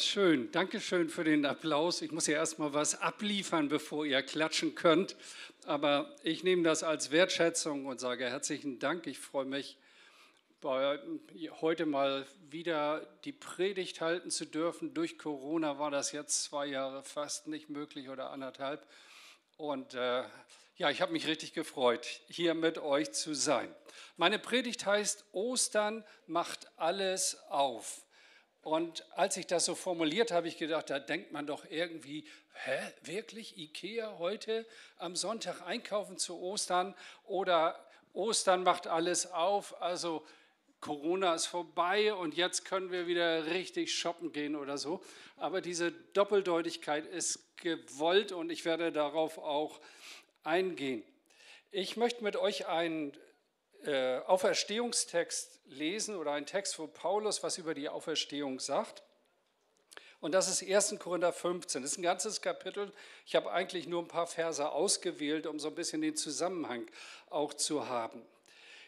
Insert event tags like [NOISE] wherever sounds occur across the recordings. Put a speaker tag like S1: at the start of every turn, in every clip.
S1: Schön, danke schön für den Applaus. Ich muss ja erstmal was abliefern, bevor ihr klatschen könnt. Aber ich nehme das als Wertschätzung und sage herzlichen Dank. Ich freue mich, heute mal wieder die Predigt halten zu dürfen. Durch Corona war das jetzt zwei Jahre fast nicht möglich oder anderthalb. Und äh, ja, ich habe mich richtig gefreut, hier mit euch zu sein. Meine Predigt heißt, Ostern macht alles auf. Und als ich das so formuliert habe, ich gedacht, da denkt man doch irgendwie, hä, wirklich Ikea heute am Sonntag einkaufen zu Ostern oder Ostern macht alles auf, also Corona ist vorbei und jetzt können wir wieder richtig shoppen gehen oder so. Aber diese Doppeldeutigkeit ist gewollt und ich werde darauf auch eingehen. Ich möchte mit euch einen äh, Auferstehungstext lesen oder einen Text, wo Paulus was über die Auferstehung sagt. Und das ist 1. Korinther 15. Das ist ein ganzes Kapitel. Ich habe eigentlich nur ein paar Verse ausgewählt, um so ein bisschen den Zusammenhang auch zu haben.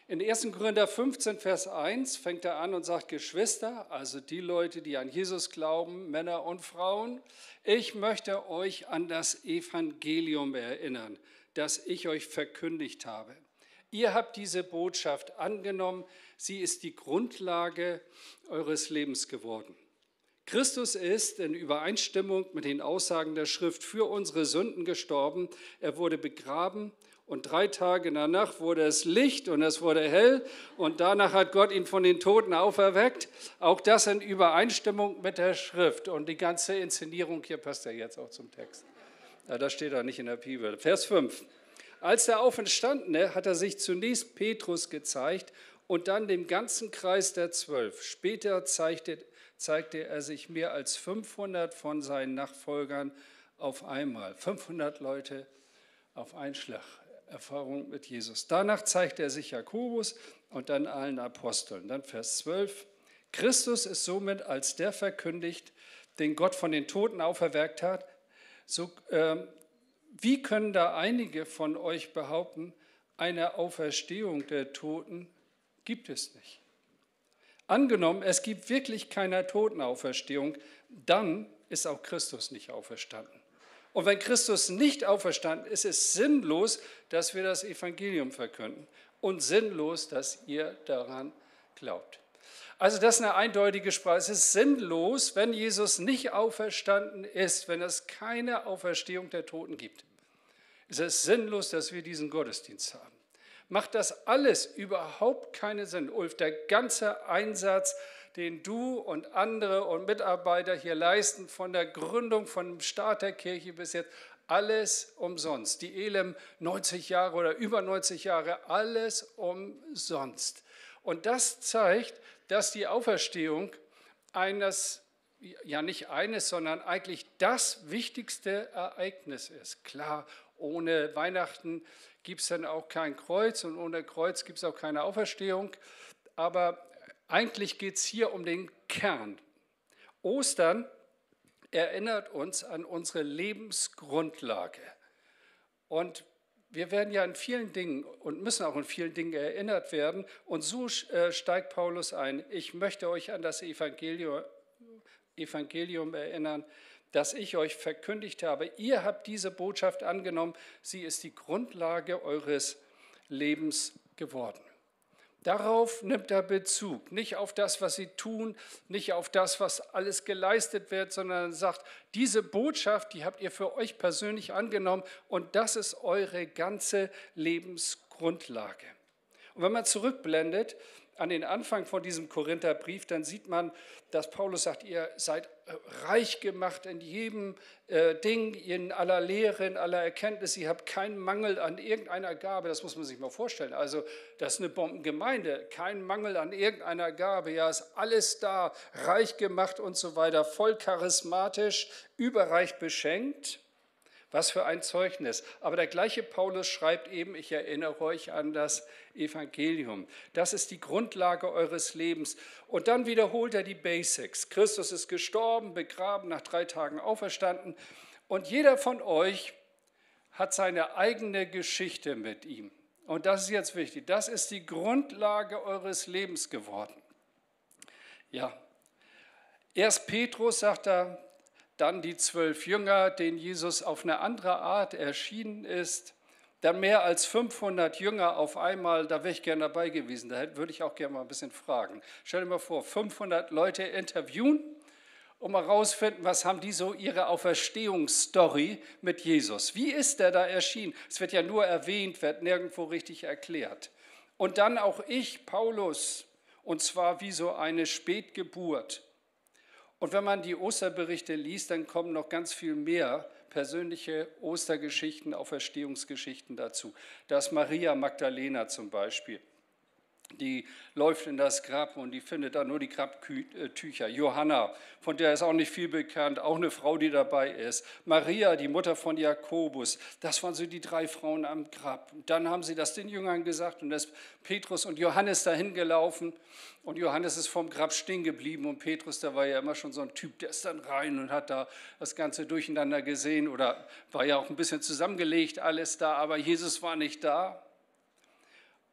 S1: In 1. Korinther 15, Vers 1 fängt er an und sagt, Geschwister, also die Leute, die an Jesus glauben, Männer und Frauen, ich möchte euch an das Evangelium erinnern, das ich euch verkündigt habe. Ihr habt diese Botschaft angenommen, sie ist die Grundlage eures Lebens geworden. Christus ist in Übereinstimmung mit den Aussagen der Schrift für unsere Sünden gestorben. Er wurde begraben und drei Tage danach wurde es Licht und es wurde hell und danach hat Gott ihn von den Toten auferweckt. Auch das in Übereinstimmung mit der Schrift und die ganze Inszenierung hier passt ja jetzt auch zum Text. Das steht da nicht in der Bibel. Vers 5. Als der Auferstandene hat er sich zunächst Petrus gezeigt und dann dem ganzen Kreis der Zwölf. Später zeigte, zeigte er sich mehr als 500 von seinen Nachfolgern auf einmal. 500 Leute auf einen Schlag. Erfahrung mit Jesus. Danach zeigte er sich Jakobus und dann allen Aposteln. Dann Vers 12. Christus ist somit als der verkündigt, den Gott von den Toten auferweckt hat. So, äh, wie können da einige von euch behaupten, eine Auferstehung der Toten gibt es nicht? Angenommen, es gibt wirklich keine Totenauferstehung, dann ist auch Christus nicht auferstanden. Und wenn Christus nicht auferstanden ist, ist es sinnlos, dass wir das Evangelium verkünden und sinnlos, dass ihr daran glaubt. Also das ist eine eindeutige Sprache. Es ist sinnlos, wenn Jesus nicht auferstanden ist, wenn es keine Auferstehung der Toten gibt. Es ist sinnlos, dass wir diesen Gottesdienst haben. Macht das alles überhaupt keinen Sinn. Ulf, der ganze Einsatz, den du und andere und Mitarbeiter hier leisten, von der Gründung, von dem Start der Kirche bis jetzt, alles umsonst. Die Elem 90 Jahre oder über 90 Jahre, alles umsonst. Und das zeigt, dass die Auferstehung eines, ja nicht eines, sondern eigentlich das wichtigste Ereignis ist. Klar, ohne Weihnachten gibt es dann auch kein Kreuz und ohne Kreuz gibt es auch keine Auferstehung. Aber eigentlich geht es hier um den Kern. Ostern erinnert uns an unsere Lebensgrundlage. Und wir werden ja in vielen Dingen und müssen auch in vielen Dingen erinnert werden. Und so äh, steigt Paulus ein. Ich möchte euch an das Evangelium, Evangelium erinnern, das ich euch verkündigt habe. Ihr habt diese Botschaft angenommen. Sie ist die Grundlage eures Lebens geworden. Darauf nimmt er Bezug, nicht auf das, was sie tun, nicht auf das, was alles geleistet wird, sondern sagt, diese Botschaft, die habt ihr für euch persönlich angenommen und das ist eure ganze Lebensgrundlage. Und wenn man zurückblendet, an den Anfang von diesem Korintherbrief, dann sieht man, dass Paulus sagt, ihr seid reich gemacht in jedem äh, Ding, in aller Lehre, in aller Erkenntnis. Ihr habt keinen Mangel an irgendeiner Gabe. Das muss man sich mal vorstellen. Also das ist eine Bombengemeinde. Kein Mangel an irgendeiner Gabe. Ja, ist alles da, reich gemacht und so weiter, voll charismatisch, überreich beschenkt. Was für ein Zeugnis. Aber der gleiche Paulus schreibt eben, ich erinnere euch an das Evangelium. Das ist die Grundlage eures Lebens. Und dann wiederholt er die Basics. Christus ist gestorben, begraben, nach drei Tagen auferstanden. Und jeder von euch hat seine eigene Geschichte mit ihm. Und das ist jetzt wichtig. Das ist die Grundlage eures Lebens geworden. Ja, Erst Petrus sagt er, dann die zwölf Jünger, denen Jesus auf eine andere Art erschienen ist. Dann mehr als 500 Jünger auf einmal, da wäre ich gerne dabei gewesen. Da würde ich auch gerne mal ein bisschen fragen. Stell dir mal vor, 500 Leute interviewen, um herauszufinden, was haben die so ihre Auferstehungsstory mit Jesus. Wie ist der da erschienen? Es wird ja nur erwähnt, wird nirgendwo richtig erklärt. Und dann auch ich, Paulus, und zwar wie so eine Spätgeburt. Und wenn man die Osterberichte liest, dann kommen noch ganz viel mehr persönliche Ostergeschichten, Auferstehungsgeschichten dazu. Da ist Maria Magdalena zum Beispiel die läuft in das Grab und die findet da nur die Grabtücher. Johanna, von der ist auch nicht viel bekannt, auch eine Frau, die dabei ist. Maria, die Mutter von Jakobus, das waren so die drei Frauen am Grab. Und dann haben sie das den Jüngern gesagt und da ist Petrus und Johannes dahin gelaufen und Johannes ist vom Grab stehen geblieben und Petrus, der war ja immer schon so ein Typ, der ist dann rein und hat da das Ganze durcheinander gesehen oder war ja auch ein bisschen zusammengelegt alles da, aber Jesus war nicht da.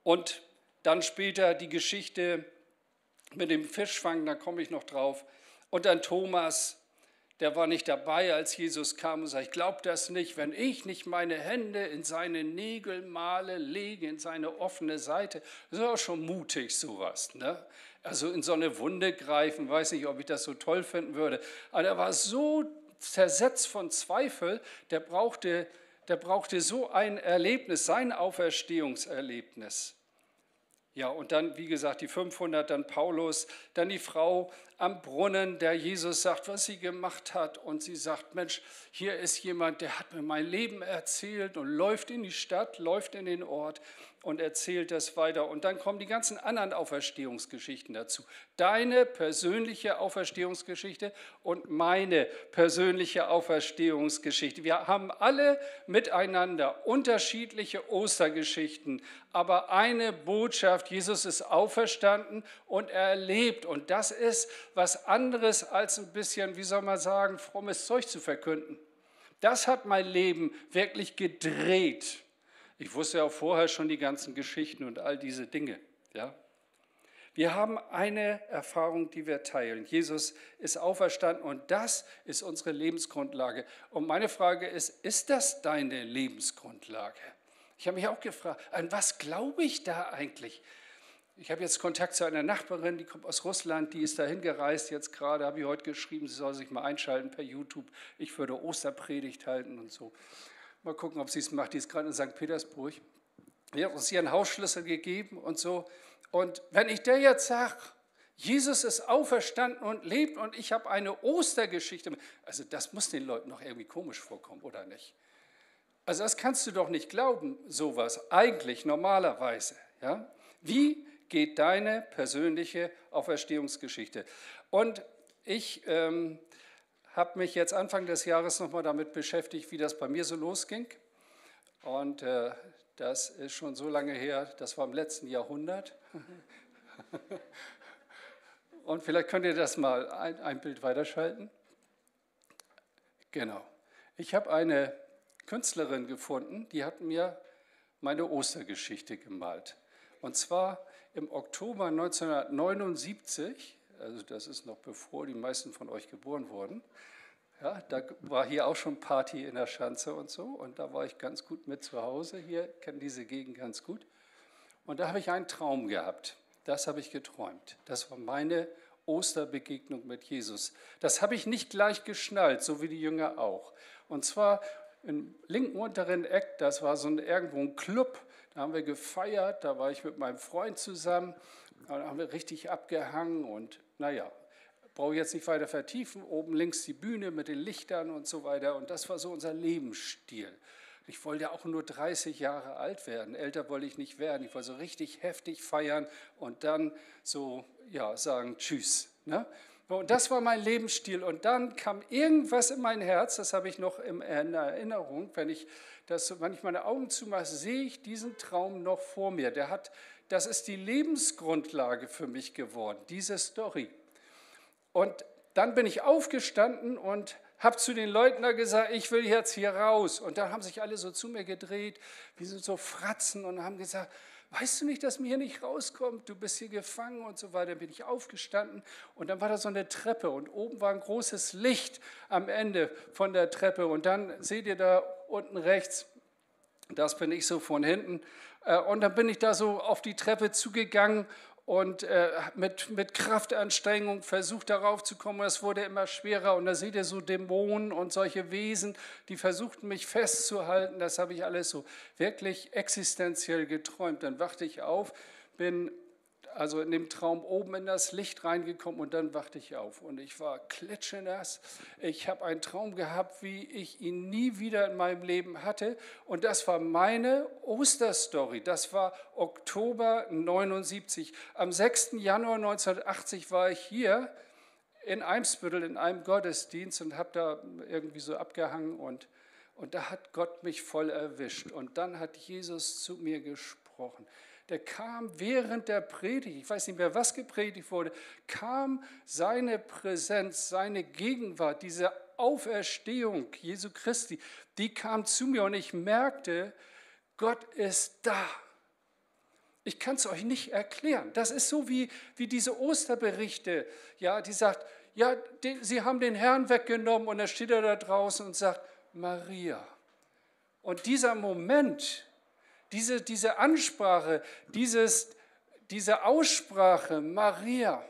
S1: Und dann später die Geschichte mit dem Fischfang, da komme ich noch drauf. Und dann Thomas, der war nicht dabei, als Jesus kam und sagte, ich glaube das nicht, wenn ich nicht meine Hände in seine Nägel male, lege, in seine offene Seite. Das ist auch schon mutig, sowas. Ne? Also in so eine Wunde greifen, weiß nicht, ob ich das so toll finden würde. Aber er war so zersetzt von Zweifel, der brauchte, der brauchte so ein Erlebnis, sein Auferstehungserlebnis. Ja, und dann, wie gesagt, die 500, dann Paulus, dann die Frau am Brunnen, der Jesus sagt, was sie gemacht hat. Und sie sagt, Mensch, hier ist jemand, der hat mir mein Leben erzählt und läuft in die Stadt, läuft in den Ort und erzählt das weiter. Und dann kommen die ganzen anderen Auferstehungsgeschichten dazu. Deine persönliche Auferstehungsgeschichte und meine persönliche Auferstehungsgeschichte. Wir haben alle miteinander unterschiedliche Ostergeschichten, aber eine Botschaft, Jesus ist auferstanden und er lebt. Und das ist was anderes als ein bisschen, wie soll man sagen, frommes Zeug zu verkünden. Das hat mein Leben wirklich gedreht. Ich wusste ja auch vorher schon die ganzen Geschichten und all diese Dinge. Ja? Wir haben eine Erfahrung, die wir teilen. Jesus ist auferstanden und das ist unsere Lebensgrundlage. Und meine Frage ist, ist das deine Lebensgrundlage? Ich habe mich auch gefragt, an was glaube ich da eigentlich? Ich habe jetzt Kontakt zu einer Nachbarin, die kommt aus Russland, die ist dahin gereist jetzt gerade, habe ich heute geschrieben, sie soll sich mal einschalten per YouTube. Ich würde Osterpredigt halten und so. Mal gucken, ob sie es macht. Die ist gerade in St. Petersburg. Die hat uns ihren Hausschlüssel gegeben und so. Und wenn ich der jetzt sage, Jesus ist auferstanden und lebt und ich habe eine Ostergeschichte, also das muss den Leuten noch irgendwie komisch vorkommen, oder nicht? Also das kannst du doch nicht glauben, sowas, eigentlich normalerweise. Ja? Wie geht deine persönliche Auferstehungsgeschichte? Und ich ähm, habe mich jetzt Anfang des Jahres nochmal damit beschäftigt, wie das bei mir so losging. Und äh, das ist schon so lange her, das war im letzten Jahrhundert. [LAUGHS] Und vielleicht könnt ihr das mal ein, ein Bild weiterschalten. Genau. Ich habe eine Künstlerin gefunden, die hat mir meine Ostergeschichte gemalt. Und zwar im Oktober 1979 also das ist noch bevor die meisten von euch geboren wurden. Ja, da war hier auch schon Party in der Schanze und so und da war ich ganz gut mit zu Hause. Hier kenne diese Gegend ganz gut. Und da habe ich einen Traum gehabt. Das habe ich geträumt. Das war meine Osterbegegnung mit Jesus. Das habe ich nicht gleich geschnallt, so wie die Jünger auch. Und zwar im linken unteren Eck, das war so ein, irgendwo ein Club, da haben wir gefeiert, da war ich mit meinem Freund zusammen, da haben wir richtig abgehangen und naja, brauche ich jetzt nicht weiter vertiefen. Oben links die Bühne mit den Lichtern und so weiter. Und das war so unser Lebensstil. Ich wollte ja auch nur 30 Jahre alt werden. Älter wollte ich nicht werden. Ich wollte so richtig heftig feiern und dann so ja, sagen Tschüss. Ne? Und das war mein Lebensstil. Und dann kam irgendwas in mein Herz, das habe ich noch in Erinnerung. Wenn ich, das, wenn ich meine Augen zumache, sehe ich diesen Traum noch vor mir. Der hat das ist die Lebensgrundlage für mich geworden, diese Story. Und dann bin ich aufgestanden und habe zu den Leuten da gesagt, ich will jetzt hier raus. Und dann haben sich alle so zu mir gedreht, wie so Fratzen und haben gesagt, weißt du nicht, dass mir hier nicht rauskommt? Du bist hier gefangen und so weiter. Dann bin ich aufgestanden und dann war da so eine Treppe und oben war ein großes Licht am Ende von der Treppe. Und dann seht ihr da unten rechts, das bin ich so von hinten. Äh, und dann bin ich da so auf die Treppe zugegangen und äh, mit, mit Kraftanstrengung versucht darauf zu kommen. Es wurde immer schwerer und da seht ihr so Dämonen und solche Wesen, die versuchten mich festzuhalten. Das habe ich alles so wirklich existenziell geträumt. Dann wachte ich auf, bin also in dem Traum oben in das Licht reingekommen und dann wachte ich auf und ich war klitschenass. Ich habe einen Traum gehabt, wie ich ihn nie wieder in meinem Leben hatte und das war meine Osterstory. Das war Oktober 79. Am 6. Januar 1980 war ich hier in Eimsbüttel in einem Gottesdienst und habe da irgendwie so abgehangen und und da hat Gott mich voll erwischt und dann hat Jesus zu mir gesprochen der kam während der Predigt, ich weiß nicht mehr, was gepredigt wurde, kam seine Präsenz, seine Gegenwart, diese Auferstehung Jesu Christi, die kam zu mir und ich merkte, Gott ist da. Ich kann es euch nicht erklären. Das ist so wie, wie diese Osterberichte, ja, die sagt, ja, die, sie haben den Herrn weggenommen und er steht da draußen und sagt, Maria. Und dieser Moment, diese, diese Ansprache, dieses, diese Aussprache, Maria,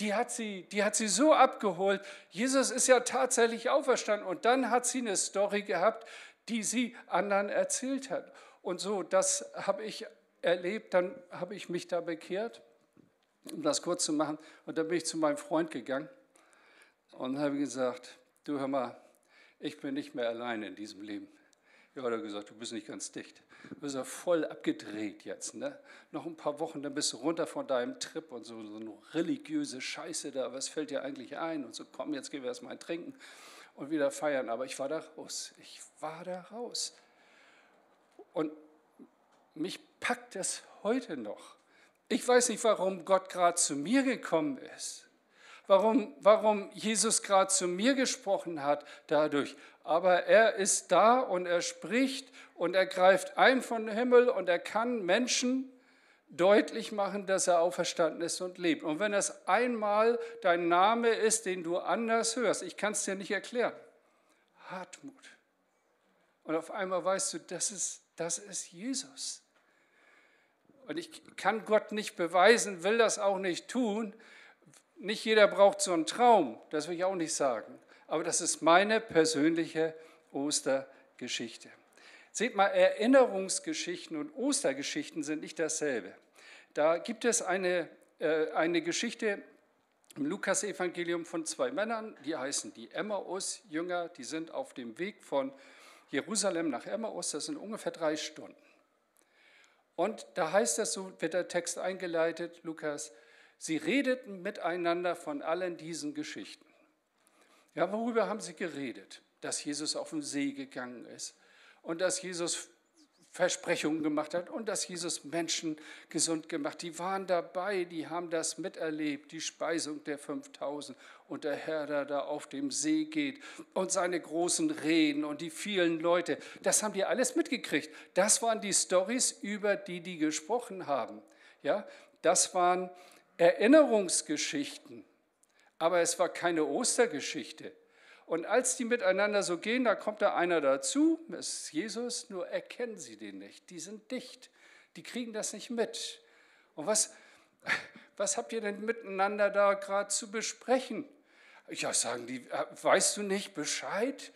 S1: die hat, sie, die hat sie so abgeholt. Jesus ist ja tatsächlich auferstanden und dann hat sie eine Story gehabt, die sie anderen erzählt hat. Und so, das habe ich erlebt, dann habe ich mich da bekehrt, um das kurz zu machen. Und dann bin ich zu meinem Freund gegangen und habe gesagt, du hör mal, ich bin nicht mehr allein in diesem Leben. Ja, hat er gesagt, du bist nicht ganz dicht. Du bist ja voll abgedreht jetzt. Ne? Noch ein paar Wochen, dann bist du runter von deinem Trip und so, so eine religiöse Scheiße da. Was fällt dir eigentlich ein? Und so, komm, jetzt gehen wir erstmal Trinken und wieder feiern. Aber ich war da raus. Ich war da raus. Und mich packt es heute noch. Ich weiß nicht, warum Gott gerade zu mir gekommen ist warum, warum Jesus gerade zu mir gesprochen hat dadurch. Aber er ist da und er spricht und er greift ein von Himmel und er kann Menschen deutlich machen, dass er auferstanden ist und lebt. Und wenn das einmal dein Name ist, den du anders hörst, ich kann es dir nicht erklären, Hartmut. Und auf einmal weißt du, das ist, das ist Jesus. Und ich kann Gott nicht beweisen, will das auch nicht tun, nicht jeder braucht so einen Traum, das will ich auch nicht sagen. Aber das ist meine persönliche Ostergeschichte. Seht mal, Erinnerungsgeschichten und Ostergeschichten sind nicht dasselbe. Da gibt es eine, äh, eine Geschichte im Lukas-Evangelium von zwei Männern, die heißen die Emmaus-Jünger, die sind auf dem Weg von Jerusalem nach Emmaus, das sind ungefähr drei Stunden. Und da heißt es, so wird der Text eingeleitet, Lukas Sie redeten miteinander von allen diesen Geschichten. Ja, worüber haben sie geredet? Dass Jesus auf den See gegangen ist und dass Jesus Versprechungen gemacht hat und dass Jesus Menschen gesund gemacht. Die waren dabei, die haben das miterlebt, die Speisung der 5000 und der Herr, der da auf dem See geht und seine großen Rehen und die vielen Leute. Das haben die alles mitgekriegt. Das waren die Stories, über die die gesprochen haben. Ja, das waren Erinnerungsgeschichten, aber es war keine Ostergeschichte. Und als die miteinander so gehen, da kommt da einer dazu, das ist Jesus, nur erkennen sie den nicht. Die sind dicht, die kriegen das nicht mit. Und was, was habt ihr denn miteinander da gerade zu besprechen? Ja, sagen die, äh, weißt du nicht Bescheid,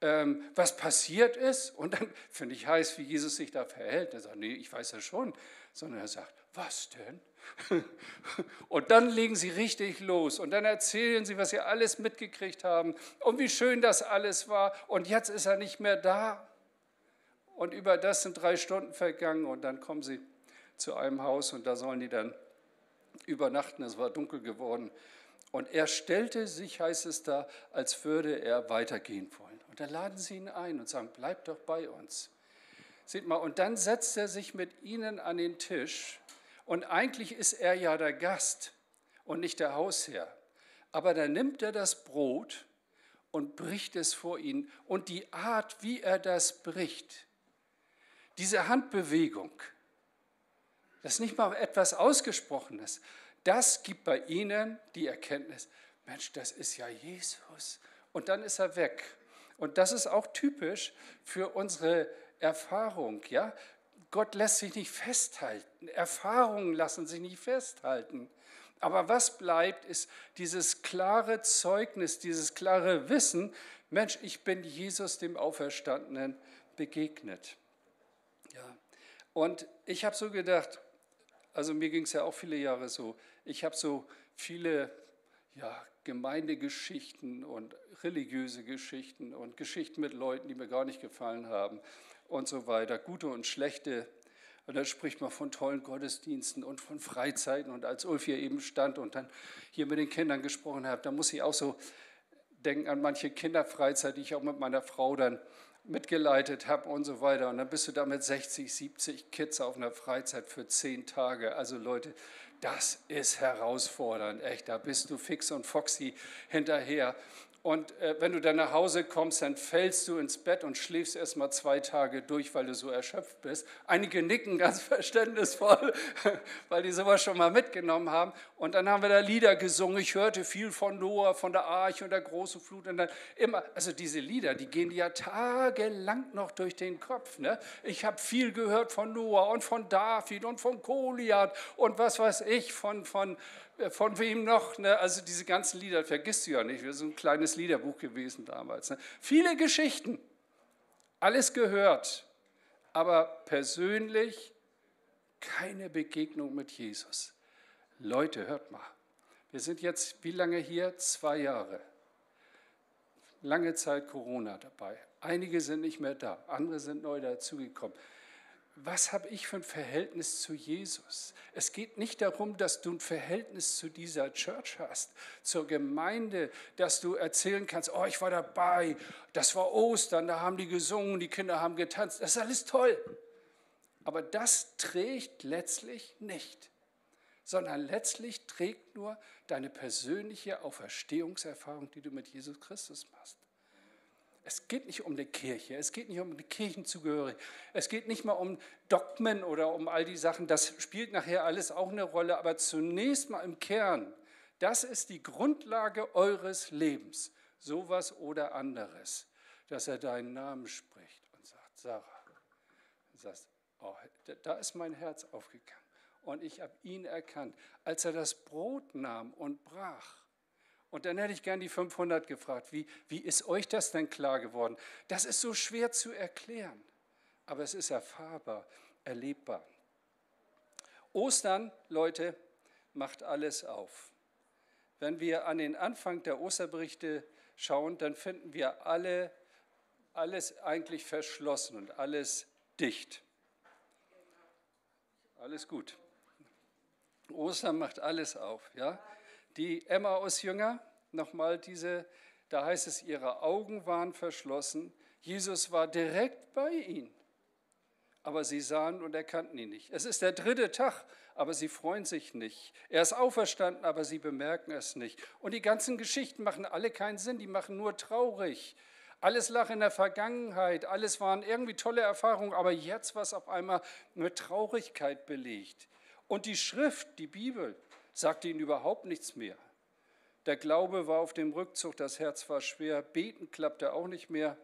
S1: ähm, was passiert ist? Und dann finde ich heiß, wie Jesus sich da verhält. Er sagt, nee, ich weiß ja schon. Sondern er sagt, was denn? [LAUGHS] Und dann legen sie richtig los und dann erzählen sie, was sie alles mitgekriegt haben und wie schön das alles war. Und jetzt ist er nicht mehr da. Und über das sind drei Stunden vergangen und dann kommen sie zu einem Haus und da sollen die dann übernachten. Es war dunkel geworden. Und er stellte sich, heißt es da, als würde er weitergehen wollen. Und dann laden sie ihn ein und sagen, bleib doch bei uns. Seht mal, und dann setzt er sich mit ihnen an den Tisch und eigentlich ist er ja der Gast und nicht der Hausherr. Aber dann nimmt er das Brot und bricht es vor ihn. Und die Art, wie er das bricht, diese Handbewegung, Das ist nicht mal etwas Ausgesprochenes. Das gibt bei ihnen die Erkenntnis, Mensch, das ist ja Jesus. Und dann ist er weg. Und das ist auch typisch für unsere Erfahrung. Ja? Gott lässt sich nicht festhalten. Erfahrungen lassen sich nicht festhalten. Aber was bleibt, ist dieses klare Zeugnis, dieses klare Wissen, Mensch, ich bin Jesus, dem Auferstandenen, begegnet. Ja. Und ich habe so gedacht, also mir ging es ja auch viele Jahre so, ich habe so viele ja, Gemeindegeschichten und religiöse Geschichten und Geschichten mit Leuten, die mir gar nicht gefallen haben und so weiter, gute und schlechte. Und dann spricht man von tollen Gottesdiensten und von Freizeiten. Und als Ulf hier eben stand und dann hier mit den Kindern gesprochen hat, da muss ich auch so denken an manche Kinderfreizeit, die ich auch mit meiner Frau dann mitgeleitet habe und so weiter. Und dann bist du da mit 60, 70 Kids auf einer Freizeit für zehn Tage. Also Leute, das ist herausfordernd, echt. Da bist du fix und foxy hinterher. Und äh, wenn du dann nach Hause kommst, dann fällst du ins Bett und schläfst erst mal zwei Tage durch, weil du so erschöpft bist. Einige nicken ganz [LAUGHS] verständnisvoll, weil die sowas schon mal mitgenommen haben. Und dann haben wir da Lieder gesungen. Ich hörte viel von Noah, von der Arche und der großen Flut. Und dann immer, also diese Lieder, die gehen ja tagelang noch durch den Kopf. Ne? Ich habe viel gehört von Noah und von David und von Goliath und was weiß ich, von, von äh, von wem noch? Ne? Also diese ganzen Lieder vergisst du ja nicht. Wir sind ein kleines Liederbuch gewesen damals. Ne? Viele Geschichten, alles gehört, aber persönlich keine Begegnung mit Jesus. Leute, hört mal. Wir sind jetzt wie lange hier? Zwei Jahre. Lange Zeit Corona dabei. Einige sind nicht mehr da, andere sind neu dazugekommen was habe ich für ein Verhältnis zu Jesus? Es geht nicht darum, dass du ein Verhältnis zu dieser Church hast, zur Gemeinde, dass du erzählen kannst, oh, ich war dabei, das war Ostern, da haben die gesungen, die Kinder haben getanzt, das ist alles toll. Aber das trägt letztlich nicht, sondern letztlich trägt nur deine persönliche Auferstehungserfahrung, die du mit Jesus Christus machst. Es geht nicht um die Kirche, es geht nicht um die Kirchenzugehörigkeit, es geht nicht mal um Dogmen oder um all die Sachen, das spielt nachher alles auch eine Rolle, aber zunächst mal im Kern, das ist die Grundlage eures Lebens, sowas oder anderes, dass er deinen Namen spricht und sagt, Sarah, und sagst, oh, da ist mein Herz aufgegangen und ich habe ihn erkannt, als er das Brot nahm und brach und dann hätte ich gern die 500 gefragt, wie, wie ist euch das denn klar geworden? Das ist so schwer zu erklären, aber es ist erfahrbar, erlebbar. Ostern, Leute, macht alles auf. Wenn wir an den Anfang der Osterberichte schauen, dann finden wir alle, alles eigentlich verschlossen und alles dicht. Alles gut. Ostern macht alles auf, ja? Die Emmaus-Jünger, nochmal diese, da heißt es, ihre Augen waren verschlossen. Jesus war direkt bei ihnen, aber sie sahen und erkannten ihn nicht. Es ist der dritte Tag, aber sie freuen sich nicht. Er ist auferstanden, aber sie bemerken es nicht. Und die ganzen Geschichten machen alle keinen Sinn, die machen nur traurig. Alles lag in der Vergangenheit, alles waren irgendwie tolle Erfahrungen, aber jetzt war es auf einmal mit Traurigkeit belegt. Und die Schrift, die Bibel, sagte ihnen überhaupt nichts mehr. Der Glaube war auf dem Rückzug, das Herz war schwer, beten klappte auch nicht mehr.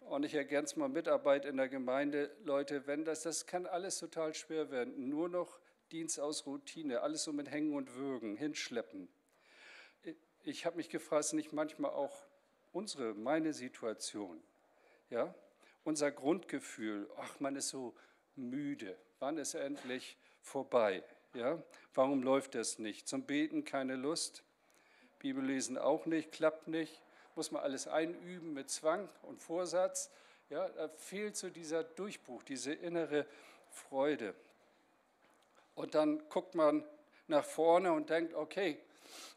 S1: Und ich ergänze mal Mitarbeit in der Gemeinde, Leute, wenn das, das kann alles total schwer werden. Nur noch Dienst aus Routine, alles so mit Hängen und Würgen, hinschleppen. Ich habe mich gefragt, ist nicht manchmal auch unsere, meine Situation, ja, unser Grundgefühl, ach, man ist so müde, wann ist endlich vorbei? Ja? Warum läuft das nicht? Zum Beten keine Lust, Bibellesen auch nicht, klappt nicht, muss man alles einüben mit Zwang und Vorsatz. Ja, da fehlt so dieser Durchbruch, diese innere Freude. Und dann guckt man nach vorne und denkt, okay,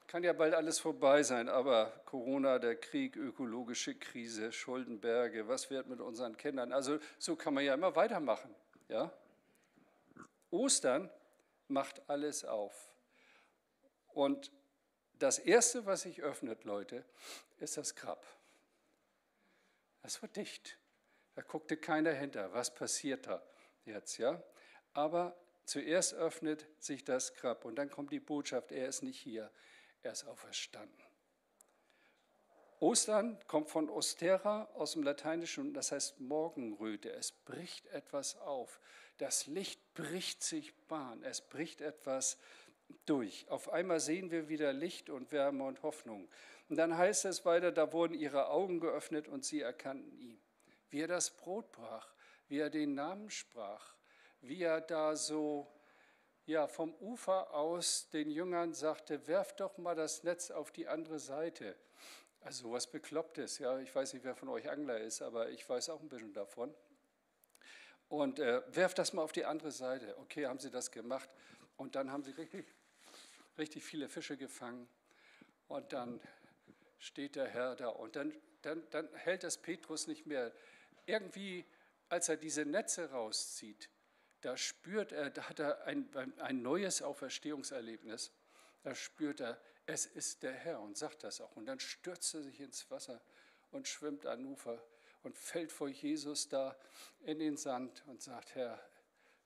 S1: kann ja bald alles vorbei sein, aber Corona, der Krieg, ökologische Krise, Schuldenberge, was wird mit unseren Kindern? Also so kann man ja immer weitermachen. Ja? Ostern macht alles auf. Und das Erste, was sich öffnet, Leute, ist das Grab. Das war dicht. Da guckte keiner hinter. Was passiert da jetzt, ja? Aber Zuerst öffnet sich das Grab und dann kommt die Botschaft, er ist nicht hier, er ist auferstanden. Ostern kommt von Ostera aus dem Lateinischen, das heißt Morgenröte. Es bricht etwas auf. Das Licht bricht sich Bahn. Es bricht etwas durch. Auf einmal sehen wir wieder Licht und Wärme und Hoffnung. Und dann heißt es weiter, da wurden ihre Augen geöffnet und sie erkannten ihn. Wie er das Brot brach, wie er den Namen sprach, wie er da so ja, vom Ufer aus den Jüngern sagte, werft doch mal das Netz auf die andere Seite. Also sowas Beklopptes, ja. Ich weiß nicht, wer von euch Angler ist, aber ich weiß auch ein bisschen davon. Und äh, werft das mal auf die andere Seite. Okay, haben sie das gemacht. Und dann haben sie richtig, richtig viele Fische gefangen. Und dann steht der Herr da. Und dann, dann, dann hält das Petrus nicht mehr. Irgendwie, als er diese Netze rauszieht, da spürt er, da hat er ein, ein neues Auferstehungserlebnis. Da spürt er, es ist der Herr und sagt das auch. Und dann stürzt er sich ins Wasser und schwimmt an Ufer und fällt vor Jesus da in den Sand und sagt, Herr,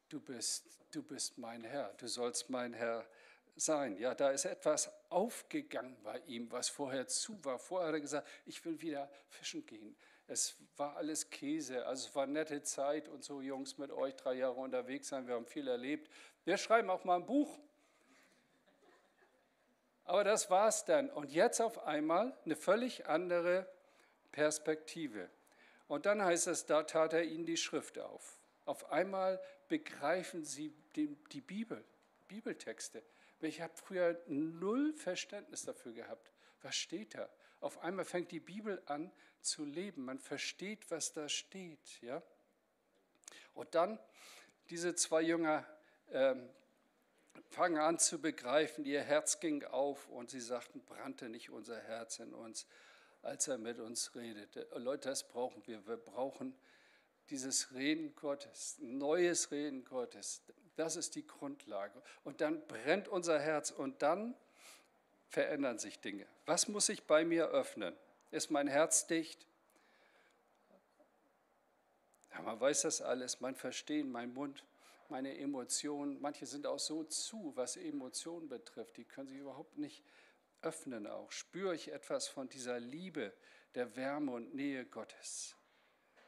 S1: du bist, du bist mein Herr, du sollst mein Herr sein. Ja, da ist etwas aufgegangen bei ihm, was vorher zu war. Vorher hat er gesagt, ich will wieder fischen gehen. Es war alles Käse, also es war nette Zeit und so Jungs mit euch drei Jahre unterwegs sein, wir haben viel erlebt. Wir schreiben auch mal ein Buch aber das war's dann. Und jetzt auf einmal eine völlig andere Perspektive. Und dann heißt es, da tat er ihnen die Schrift auf. Auf einmal begreifen sie die, die Bibel, Bibeltexte. Ich habe früher null Verständnis dafür gehabt. Was steht da? Auf einmal fängt die Bibel an zu leben. Man versteht, was da steht. Ja? Und dann diese zwei Jünger, ähm, fangen an zu begreifen, ihr Herz ging auf und sie sagten, brannte nicht unser Herz in uns, als er mit uns redete. Leute, das brauchen wir. Wir brauchen dieses Reden Gottes, neues Reden Gottes. Das ist die Grundlage. Und dann brennt unser Herz und dann verändern sich Dinge. Was muss sich bei mir öffnen? Ist mein Herz dicht? Ja, man weiß das alles, mein Verstehen, mein Mund meine Emotionen, manche sind auch so zu, was Emotionen betrifft, die können sich überhaupt nicht öffnen auch. Spüre ich etwas von dieser Liebe, der Wärme und Nähe Gottes.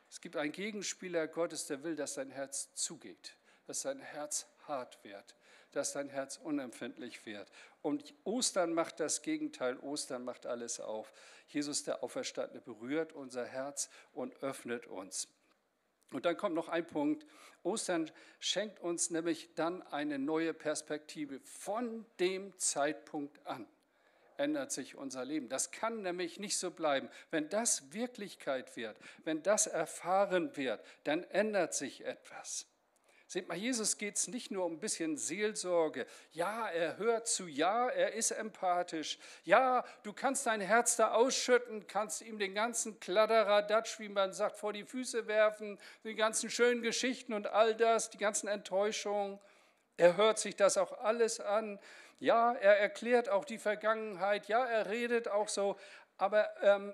S1: Es gibt einen Gegenspieler Gottes, der will, dass dein Herz zugeht, dass dein Herz hart wird, dass dein Herz unempfindlich wird. Und Ostern macht das Gegenteil, Ostern macht alles auf. Jesus, der Auferstandene, berührt unser Herz und öffnet uns. Und dann kommt noch ein Punkt. Ostern schenkt uns nämlich dann eine neue Perspektive. Von dem Zeitpunkt an ändert sich unser Leben. Das kann nämlich nicht so bleiben. Wenn das Wirklichkeit wird, wenn das erfahren wird, dann ändert sich etwas. Seht mal, Jesus geht es nicht nur um ein bisschen Seelsorge. Ja, er hört zu. Ja, er ist empathisch. Ja, du kannst dein Herz da ausschütten, kannst ihm den ganzen Kladderadatsch, wie man sagt, vor die Füße werfen, die ganzen schönen Geschichten und all das, die ganzen Enttäuschungen. Er hört sich das auch alles an. Ja, er erklärt auch die Vergangenheit. Ja, er redet auch so. Aber ähm,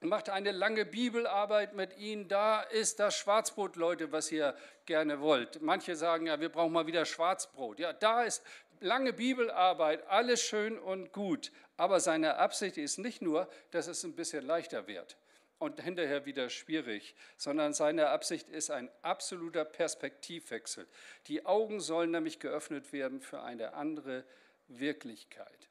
S1: macht eine lange Bibelarbeit mit ihnen. Da ist das Schwarzbrot, Leute, was ihr gerne wollt. Manche sagen ja, wir brauchen mal wieder Schwarzbrot. Ja, da ist lange Bibelarbeit, alles schön und gut. Aber seine Absicht ist nicht nur, dass es ein bisschen leichter wird und hinterher wieder schwierig, sondern seine Absicht ist ein absoluter Perspektivwechsel. Die Augen sollen nämlich geöffnet werden für eine andere Wirklichkeit,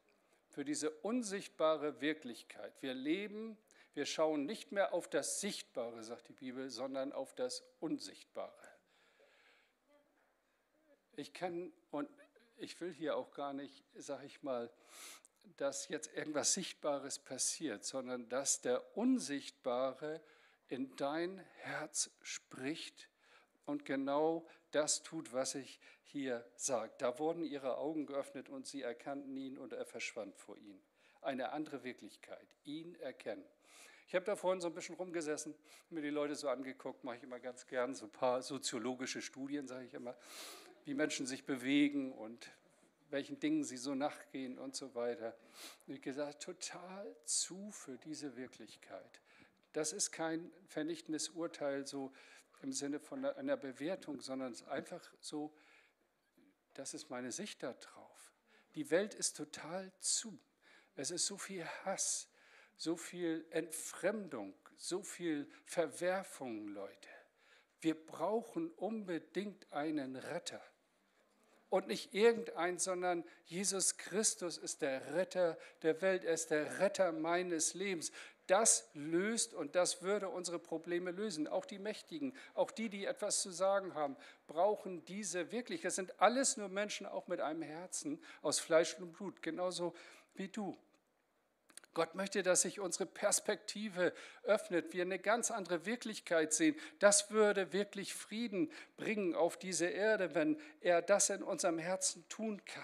S1: für diese unsichtbare Wirklichkeit. Wir leben wir schauen nicht mehr auf das Sichtbare, sagt die Bibel, sondern auf das Unsichtbare. Ich kann und ich will hier auch gar nicht, sage ich mal, dass jetzt irgendwas Sichtbares passiert, sondern dass der Unsichtbare in dein Herz spricht und genau das tut, was ich hier sage. Da wurden ihre Augen geöffnet und sie erkannten ihn und er verschwand vor ihnen. Eine andere Wirklichkeit, ihn erkennen. Ich habe da vorhin so ein bisschen rumgesessen, mir die Leute so angeguckt, mache ich immer ganz gern, so ein paar soziologische Studien, sage ich immer, wie Menschen sich bewegen und welchen Dingen sie so nachgehen und so weiter. Und ich gesagt, total zu für diese Wirklichkeit. Das ist kein vernichtendes Urteil so im Sinne von einer Bewertung, sondern es ist einfach so Das ist meine Sicht darauf. Die Welt ist total zu. Es ist so viel Hass, so viel Entfremdung, so viel Verwerfung, Leute. Wir brauchen unbedingt einen Retter. Und nicht irgendein, sondern Jesus Christus ist der Retter der Welt. Er ist der Retter meines Lebens. Das löst und das würde unsere Probleme lösen. Auch die Mächtigen, auch die, die etwas zu sagen haben, brauchen diese wirklich. Es sind alles nur Menschen, auch mit einem Herzen aus Fleisch und Blut, genauso wie du. Gott möchte, dass sich unsere Perspektive öffnet, wir eine ganz andere Wirklichkeit sehen. Das würde wirklich Frieden bringen auf diese Erde, wenn er das in unserem Herzen tun kann.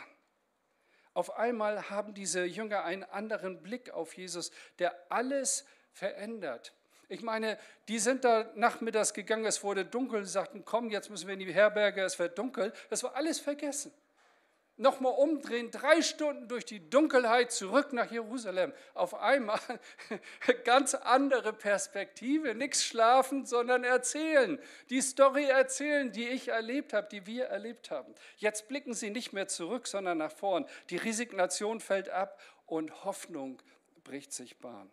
S1: Auf einmal haben diese Jünger einen anderen Blick auf Jesus, der alles verändert. Ich meine, die sind da nachmittags gegangen, es wurde dunkel, sagten, komm, jetzt müssen wir in die Herberge, es wird dunkel. Das war alles vergessen nochmal umdrehen, drei Stunden durch die Dunkelheit zurück nach Jerusalem. Auf einmal [LAUGHS] ganz andere Perspektive, nichts schlafen, sondern erzählen. Die Story erzählen, die ich erlebt habe, die wir erlebt haben. Jetzt blicken sie nicht mehr zurück, sondern nach vorn. Die Resignation fällt ab und Hoffnung bricht sich Bahn.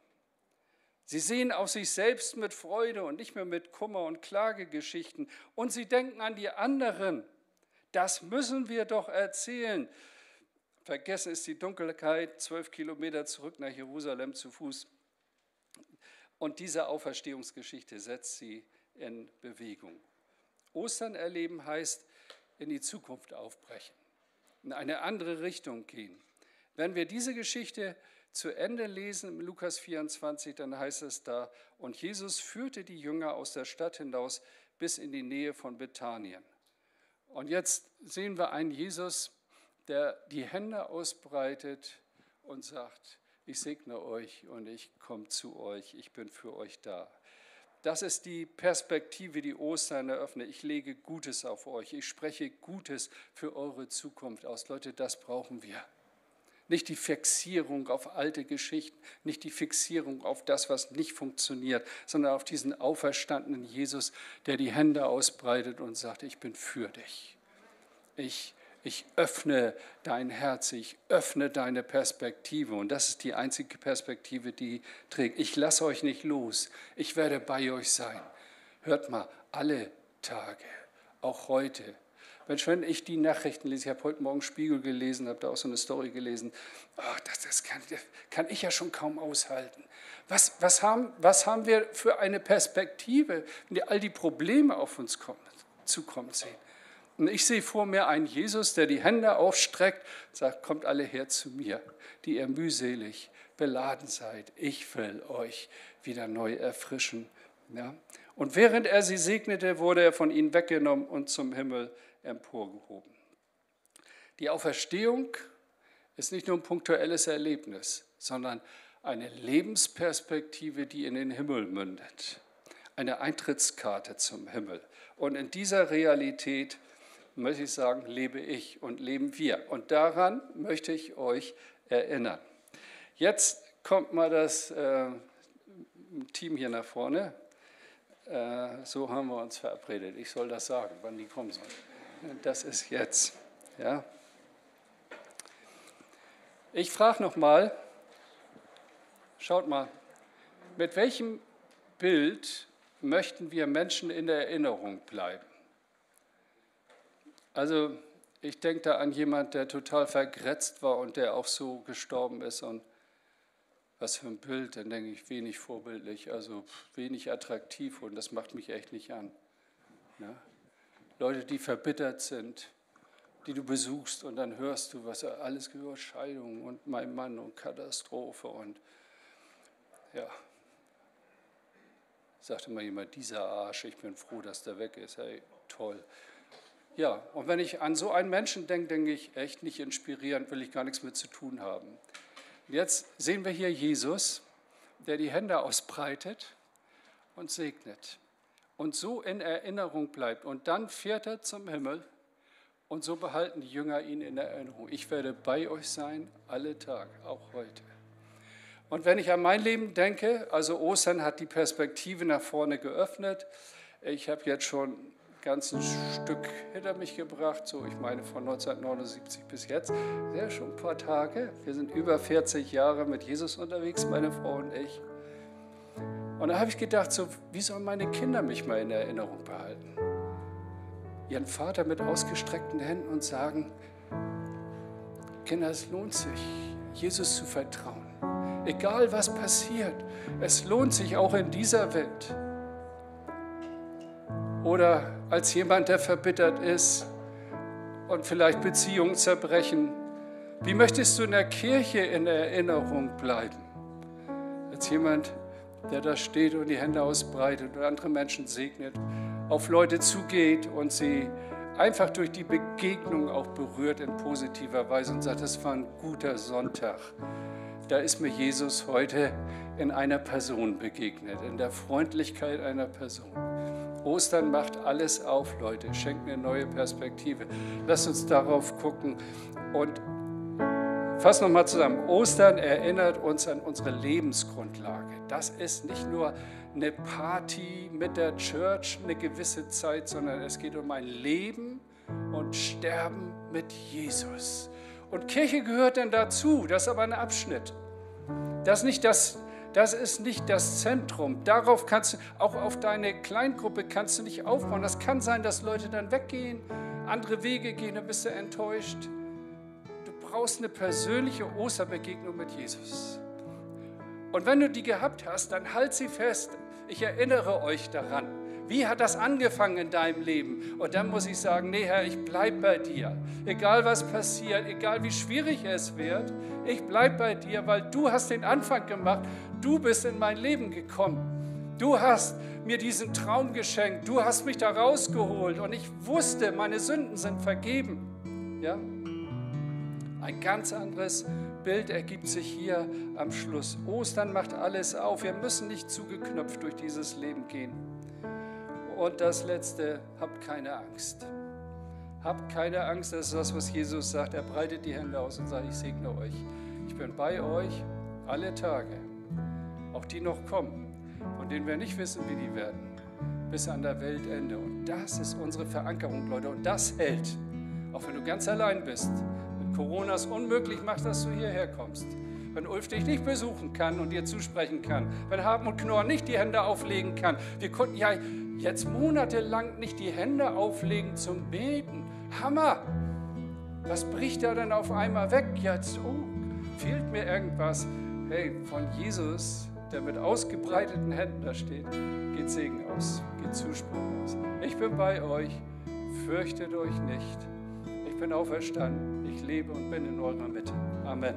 S1: Sie sehen auf sich selbst mit Freude und nicht mehr mit Kummer und Klagegeschichten. Und sie denken an die anderen das müssen wir doch erzählen. Vergessen ist die Dunkelheit, zwölf Kilometer zurück nach Jerusalem zu Fuß. Und diese Auferstehungsgeschichte setzt sie in Bewegung. Ostern erleben heißt in die Zukunft aufbrechen, in eine andere Richtung gehen. Wenn wir diese Geschichte zu Ende lesen im Lukas 24, dann heißt es da, und Jesus führte die Jünger aus der Stadt hinaus bis in die Nähe von Bethanien. Und jetzt sehen wir einen Jesus, der die Hände ausbreitet und sagt, ich segne euch und ich komme zu euch, ich bin für euch da. Das ist die Perspektive, die Ostern eröffnet. Ich lege Gutes auf euch, ich spreche Gutes für eure Zukunft aus. Leute, das brauchen wir. Nicht die Fixierung auf alte Geschichten, nicht die Fixierung auf das, was nicht funktioniert, sondern auf diesen auferstandenen Jesus, der die Hände ausbreitet und sagt, ich bin für dich. Ich, ich öffne dein Herz, ich öffne deine Perspektive. Und das ist die einzige Perspektive, die trägt. Ich lasse euch nicht los. Ich werde bei euch sein. Hört mal, alle Tage, auch heute, Mensch, wenn ich die Nachrichten lese, ich habe heute Morgen Spiegel gelesen, habe da auch so eine Story gelesen, oh, das, das, kann, das, kann, ich ja schon kaum aushalten. Was, was, haben, was haben wir für eine Perspektive, wenn die, all die Probleme auf uns kommen, zukommen sehen? Und ich sehe vor mir einen Jesus, der die Hände aufstreckt, sagt, kommt alle her zu mir, die ihr mühselig beladen seid. Ich will euch wieder neu erfrischen. Ja? Und während er sie segnete, wurde er von ihnen weggenommen und zum Himmel emporgehoben. Die Auferstehung ist nicht nur ein punktuelles Erlebnis, sondern eine Lebensperspektive, die in den Himmel mündet. Eine Eintrittskarte zum Himmel. Und in dieser Realität möchte ich sagen, lebe ich und leben wir. Und daran möchte ich euch erinnern. Jetzt kommt mal das äh, Team hier nach vorne. Äh, so haben wir uns verabredet. Ich soll das sagen, wann die kommen sollen das ist jetzt. Ja. Ich frage nochmal, schaut mal, mit welchem Bild möchten wir Menschen in der Erinnerung bleiben? Also ich denke da an jemand, der total vergrätzt war und der auch so gestorben ist. Und was für ein Bild, dann denke ich, wenig vorbildlich, also wenig attraktiv und das macht mich echt nicht an. Ja? Leute, die verbittert sind, die du besuchst und dann hörst du, was er alles gehört, Scheidung und mein Mann und Katastrophe und ja, sagte mal jemand, dieser Arsch, ich bin froh, dass der weg ist, hey, toll. Ja, und wenn ich an so einen Menschen denke, denke ich, echt nicht inspirierend, will ich gar nichts mit zu tun haben. Jetzt sehen wir hier Jesus, der die Hände ausbreitet und segnet und so in Erinnerung bleibt. Und dann fährt er zum Himmel und so behalten die Jünger ihn in Erinnerung. Ich werde bei euch sein, alle Tage, auch heute. Und wenn ich an mein Leben denke, also Ostern hat die Perspektive nach vorne geöffnet. Ich habe jetzt schon ganzen Stück hinter mich gebracht, so ich meine von 1979 bis jetzt. Ja, schon ein paar Tage. Wir sind über 40 Jahre mit Jesus unterwegs, meine Frau und ich. Und da habe ich gedacht, so, wie sollen meine Kinder mich mal in Erinnerung behalten? Ihren Vater mit ausgestreckten Händen und sagen, Kinder, es lohnt sich, Jesus zu vertrauen. Egal was passiert, es lohnt sich auch in dieser Welt. Oder als jemand, der verbittert ist und vielleicht Beziehungen zerbrechen. Wie möchtest du in der Kirche in Erinnerung bleiben? Als jemand, der da steht und die Hände ausbreitet und andere Menschen segnet, auf Leute zugeht und sie einfach durch die Begegnung auch berührt in positiver Weise und sagt, das war ein guter Sonntag. Da ist mir Jesus heute in einer Person begegnet, in der Freundlichkeit einer Person. Ostern macht alles auf, Leute, schenkt eine neue Perspektive. Lasst uns darauf gucken und fassen nochmal zusammen. Ostern erinnert uns an unsere Lebensgrundlage. Das ist nicht nur eine Party mit der Church eine gewisse Zeit, sondern es geht um ein Leben und Sterben mit Jesus. Und Kirche gehört dann dazu, das ist aber ein Abschnitt. Das nicht das das ist nicht das Zentrum. Darauf kannst du, auch auf deine Kleingruppe kannst du nicht aufbauen. Das kann sein, dass Leute dann weggehen, andere Wege gehen, dann bist du enttäuscht. Brauchst eine persönliche Osterbegegnung mit Jesus. Und wenn du die gehabt hast, dann halt sie fest. Ich erinnere euch daran. Wie hat das angefangen in deinem Leben? Und dann muss ich sagen, nee Herr, ich bleibe bei dir. Egal was passiert, egal wie schwierig es wird, ich bleibe bei dir, weil du hast den Anfang gemacht. Du bist in mein Leben gekommen. Du hast mir diesen Traum geschenkt. Du hast mich da rausgeholt und ich wusste, meine Sünden sind vergeben. Ja? Ein ganz anderes Bild ergibt sich hier am Schluss. Ostern macht alles auf. Wir müssen nicht zugeknöpft durch dieses Leben gehen. Und das Letzte, habt keine Angst. Habt keine Angst, das ist das, was Jesus sagt. Er breitet die Hände aus und sagt, ich segne euch. Ich bin bei euch alle Tage, auch die noch kommen, von denen wir nicht wissen, wie die werden, bis an der Weltende. Und das ist unsere Verankerung, Leute. Und das hält, auch wenn du ganz allein bist. Corona es unmöglich macht, dass du hierher kommst. Wenn Ulf dich nicht besuchen kann und dir zusprechen kann. Wenn Hartmut Knorr nicht die Hände auflegen kann. Wir konnten ja jetzt monatelang nicht die Hände auflegen zum Beten. Hammer! Was bricht da denn auf einmal weg jetzt? Oh, fehlt mir irgendwas? Hey, von Jesus, der mit ausgebreiteten Händen da steht, geht Segen aus, geht Zuspruch aus. Ich bin bei euch, fürchtet euch nicht. Bin auferstanden, ich lebe und bin in eurer Mitte. Amen.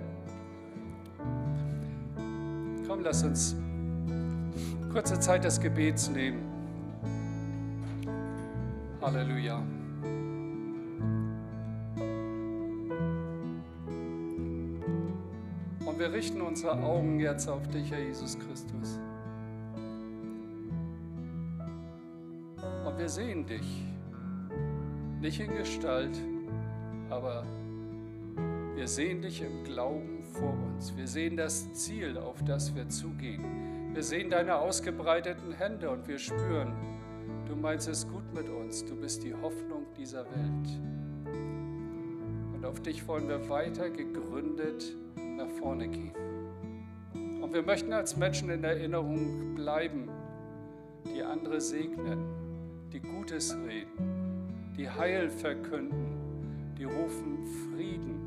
S1: Komm, lass uns kurze Zeit des Gebets nehmen. Halleluja. Und wir richten unsere Augen jetzt auf dich, Herr Jesus Christus. Und wir sehen dich, nicht in Gestalt, aber wir sehen dich im Glauben vor uns. Wir sehen das Ziel, auf das wir zugehen. Wir sehen deine ausgebreiteten Hände und wir spüren, Du meinst es gut mit uns. Du bist die Hoffnung dieser Welt. Und auf dich wollen wir weiter gegründet nach vorne gehen. Und wir möchten als Menschen in Erinnerung bleiben, die andere segnen, die Gutes reden, die Heil verkünden, die rufen Frieden,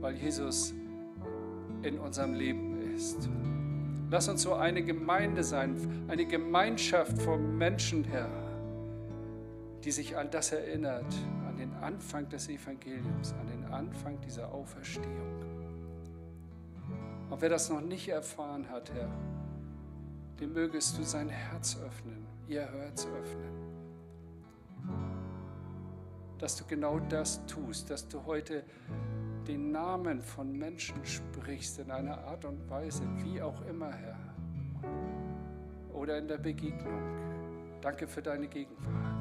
S1: weil Jesus in unserem Leben ist. Lass uns so eine Gemeinde sein, eine Gemeinschaft von Menschen, Herr, die sich an das erinnert, an den Anfang des Evangeliums, an den Anfang dieser Auferstehung. Und wer das noch nicht erfahren hat, Herr, dem mögest du sein Herz öffnen, ihr Herz öffnen. Dass du genau das tust, dass du heute den Namen von Menschen sprichst in einer Art und Weise, wie auch immer, Herr, oder in der Begegnung. Danke für deine Gegenwart.